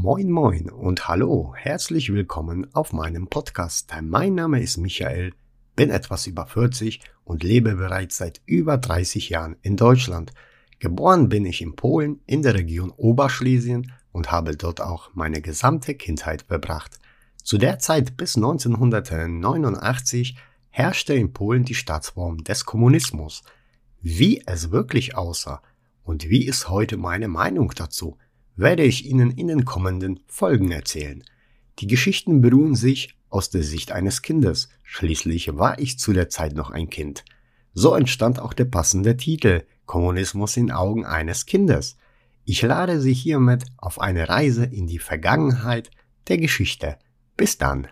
Moin moin und hallo, herzlich willkommen auf meinem Podcast. Mein Name ist Michael, bin etwas über 40 und lebe bereits seit über 30 Jahren in Deutschland. Geboren bin ich in Polen in der Region Oberschlesien und habe dort auch meine gesamte Kindheit verbracht. Zu der Zeit bis 1989 herrschte in Polen die Staatsform des Kommunismus. Wie es wirklich aussah und wie ist heute meine Meinung dazu, werde ich Ihnen in den kommenden Folgen erzählen. Die Geschichten beruhen sich aus der Sicht eines Kindes. Schließlich war ich zu der Zeit noch ein Kind. So entstand auch der passende Titel Kommunismus in Augen eines Kindes. Ich lade Sie hiermit auf eine Reise in die Vergangenheit der Geschichte. Bis dann.